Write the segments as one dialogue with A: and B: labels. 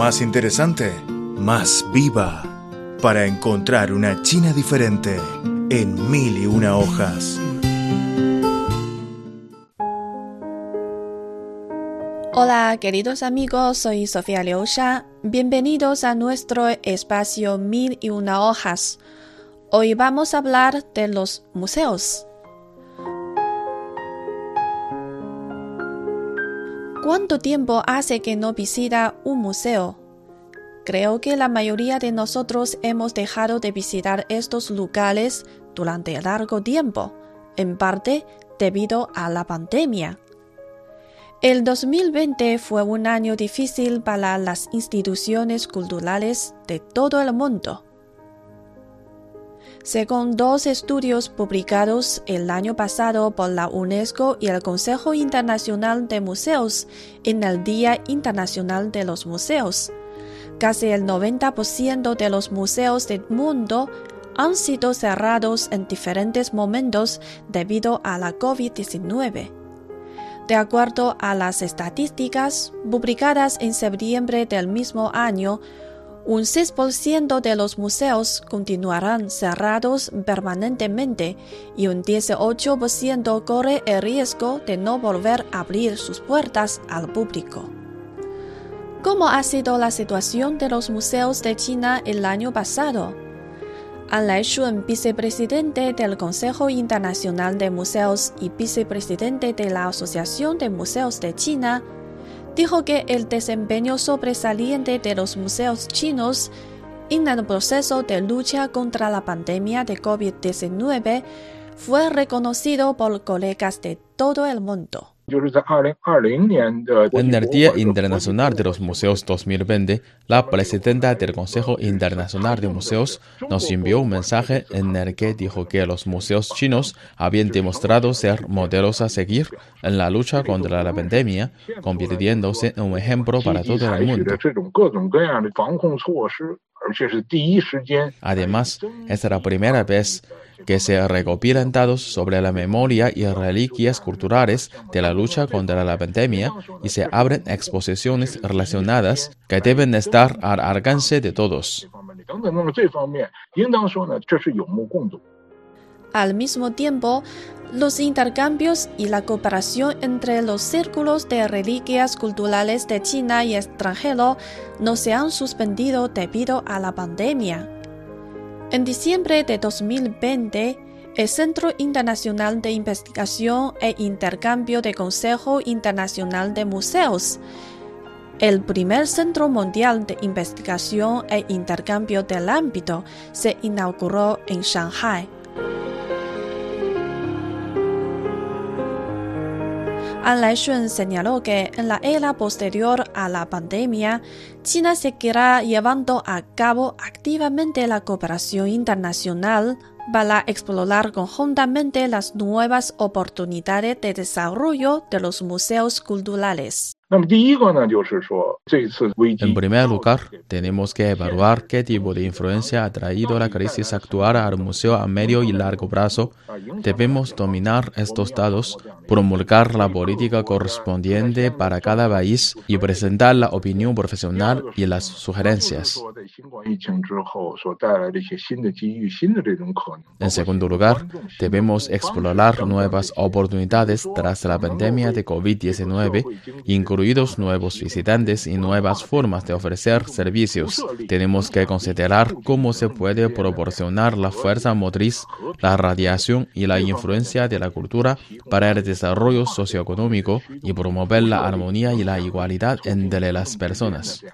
A: más interesante, más viva, para encontrar una China diferente en mil y una hojas.
B: Hola, queridos amigos, soy Sofía Liusha. Bienvenidos a nuestro espacio Mil y una hojas. Hoy vamos a hablar de los museos. ¿Cuánto tiempo hace que no visita un museo? Creo que la mayoría de nosotros hemos dejado de visitar estos lugares durante largo tiempo, en parte debido a la pandemia. El 2020 fue un año difícil para las instituciones culturales de todo el mundo. Según dos estudios publicados el año pasado por la UNESCO y el Consejo Internacional de Museos en el Día Internacional de los Museos, casi el 90% de los museos del mundo han sido cerrados en diferentes momentos debido a la COVID-19. De acuerdo a las estadísticas publicadas en septiembre del mismo año, un 6% de los museos continuarán cerrados permanentemente y un 18% corre el riesgo de no volver a abrir sus puertas al público. ¿Cómo ha sido la situación de los museos de China el año pasado? An vicepresidente del Consejo Internacional de Museos y vicepresidente de la Asociación de Museos de China, dijo que el desempeño sobresaliente de los museos chinos en el proceso de lucha contra la pandemia de COVID-19 fue reconocido por colegas de todo el mundo.
C: En el Día Internacional de los Museos 2020, la presidenta del Consejo Internacional de Museos nos envió un mensaje en el que dijo que los museos chinos habían demostrado ser modelos a seguir en la lucha contra la pandemia, convirtiéndose en un ejemplo para todo el mundo. Además, es la primera vez que se recopilan sobre la memoria y reliquias culturales de la lucha contra la pandemia y se abren exposiciones relacionadas que deben estar al alcance de todos.
B: Al mismo tiempo, los intercambios y la cooperación entre los círculos de reliquias culturales de China y extranjero no se han suspendido debido a la pandemia. En diciembre de 2020, el Centro Internacional de Investigación e Intercambio de Consejo Internacional de Museos, el primer centro mundial de investigación e intercambio del ámbito, se inauguró en Shanghai. An Laishun señaló que en la era posterior a la pandemia, China seguirá llevando a cabo activamente la cooperación internacional para explorar conjuntamente las nuevas oportunidades de desarrollo de los museos culturales.
C: En primer lugar, tenemos que evaluar qué tipo de influencia ha traído la crisis actual al museo a medio y largo plazo. Debemos dominar estos datos, promulgar la política correspondiente para cada país y presentar la opinión profesional y las sugerencias. En segundo lugar, debemos explorar nuevas oportunidades tras la pandemia de COVID-19, incluyendo nuevos visitantes y nuevas formas de ofrecer servicios. Tenemos que considerar cómo se puede proporcionar la fuerza motriz, la radiación y la influencia de la cultura para el desarrollo socioeconómico y promover la armonía y la igualdad entre las personas.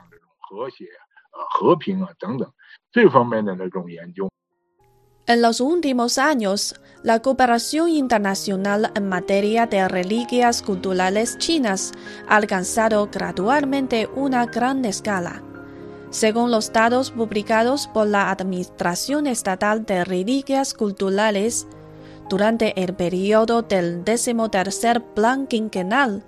B: En los últimos años, la cooperación internacional en materia de reliquias culturales chinas ha alcanzado gradualmente una gran escala. Según los datos publicados por la Administración Estatal de Reliquias Culturales, durante el periodo del decimotercer Plan Quinquenal,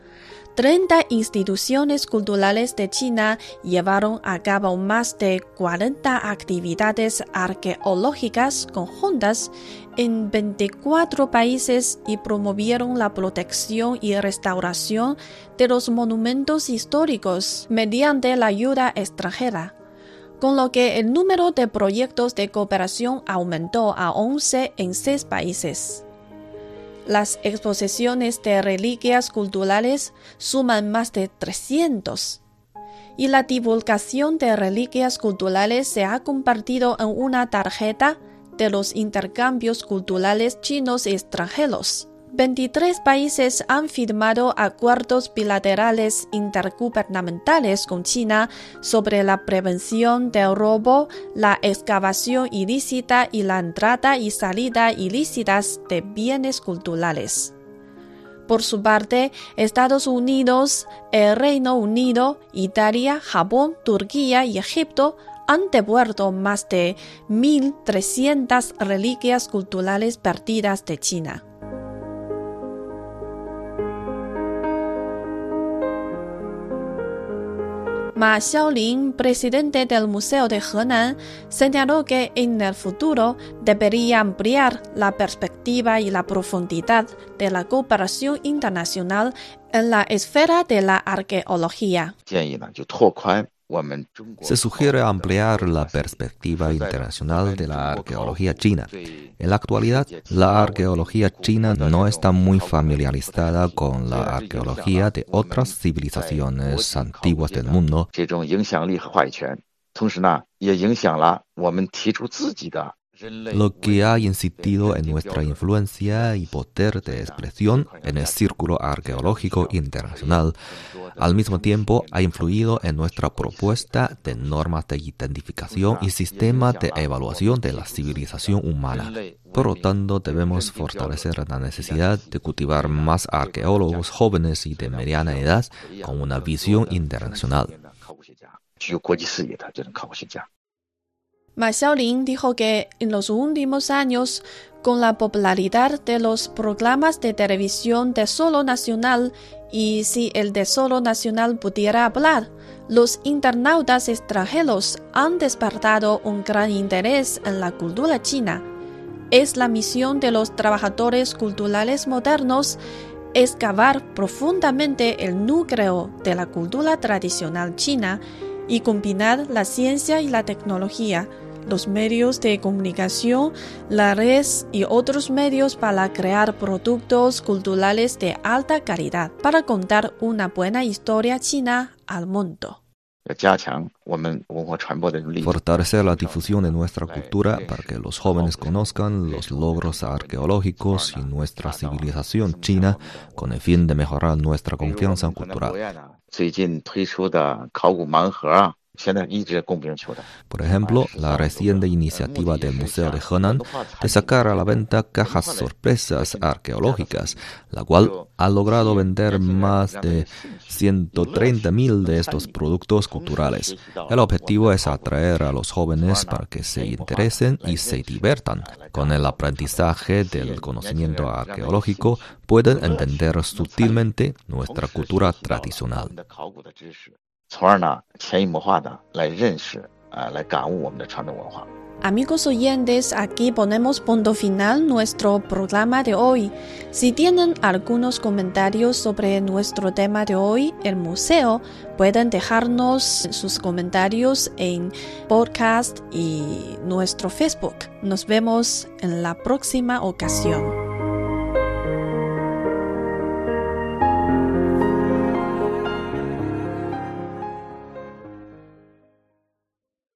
B: 30 instituciones culturales de China llevaron a cabo más de 40 actividades arqueológicas conjuntas en 24 países y promovieron la protección y restauración de los monumentos históricos mediante la ayuda extranjera, con lo que el número de proyectos de cooperación aumentó a 11 en 6 países. Las exposiciones de reliquias culturales suman más de 300 y la divulgación de reliquias culturales se ha compartido en una tarjeta de los intercambios culturales chinos y extranjeros. 23 países han firmado acuerdos bilaterales intergubernamentales con China sobre la prevención del robo, la excavación ilícita y la entrada y salida ilícitas de bienes culturales. Por su parte, Estados Unidos, el Reino Unido, Italia, Japón, Turquía y Egipto han devuelto más de 1.300 reliquias culturales perdidas de China. Ma Xiaolin, presidente del Museo de Henan, señaló que en el futuro debería ampliar la perspectiva y la profundidad de la cooperación internacional en la esfera de la arqueología.
D: Se sugiere ampliar la perspectiva internacional de la arqueología china. En la actualidad, la arqueología china no está muy familiarizada con la arqueología de otras civilizaciones antiguas del mundo. Lo que ha incidido en nuestra influencia y poder de expresión en el círculo arqueológico internacional, al mismo tiempo ha influido en nuestra propuesta de normas de identificación y sistema de evaluación de la civilización humana. Por lo tanto, debemos fortalecer la necesidad de cultivar más arqueólogos jóvenes y de mediana edad con una visión internacional.
B: Ma Xiaolin dijo que en los últimos años, con la popularidad de los programas de televisión de solo nacional y si el de solo nacional pudiera hablar, los internautas extranjeros han despertado un gran interés en la cultura china. Es la misión de los trabajadores culturales modernos excavar profundamente el núcleo de la cultura tradicional china y combinar la ciencia y la tecnología los medios de comunicación, la red y otros medios para crear productos culturales de alta calidad para contar una buena historia china al mundo.
D: Fortalecer la difusión de nuestra cultura para que los jóvenes conozcan los logros arqueológicos y nuestra civilización china con el fin de mejorar nuestra confianza cultural. Por ejemplo, la reciente iniciativa del Museo de Henan de sacar a la venta cajas sorpresas arqueológicas, la cual ha logrado vender más de 130.000 de estos productos culturales. El objetivo es atraer a los jóvenes para que se interesen y se diviertan. Con el aprendizaje del conocimiento arqueológico pueden entender sutilmente nuestra cultura tradicional.
B: Amigos oyentes, aquí ponemos punto final nuestro programa de hoy. Si tienen algunos comentarios sobre nuestro tema de hoy, el museo, pueden dejarnos sus comentarios en podcast y nuestro Facebook. Nos vemos en la próxima ocasión.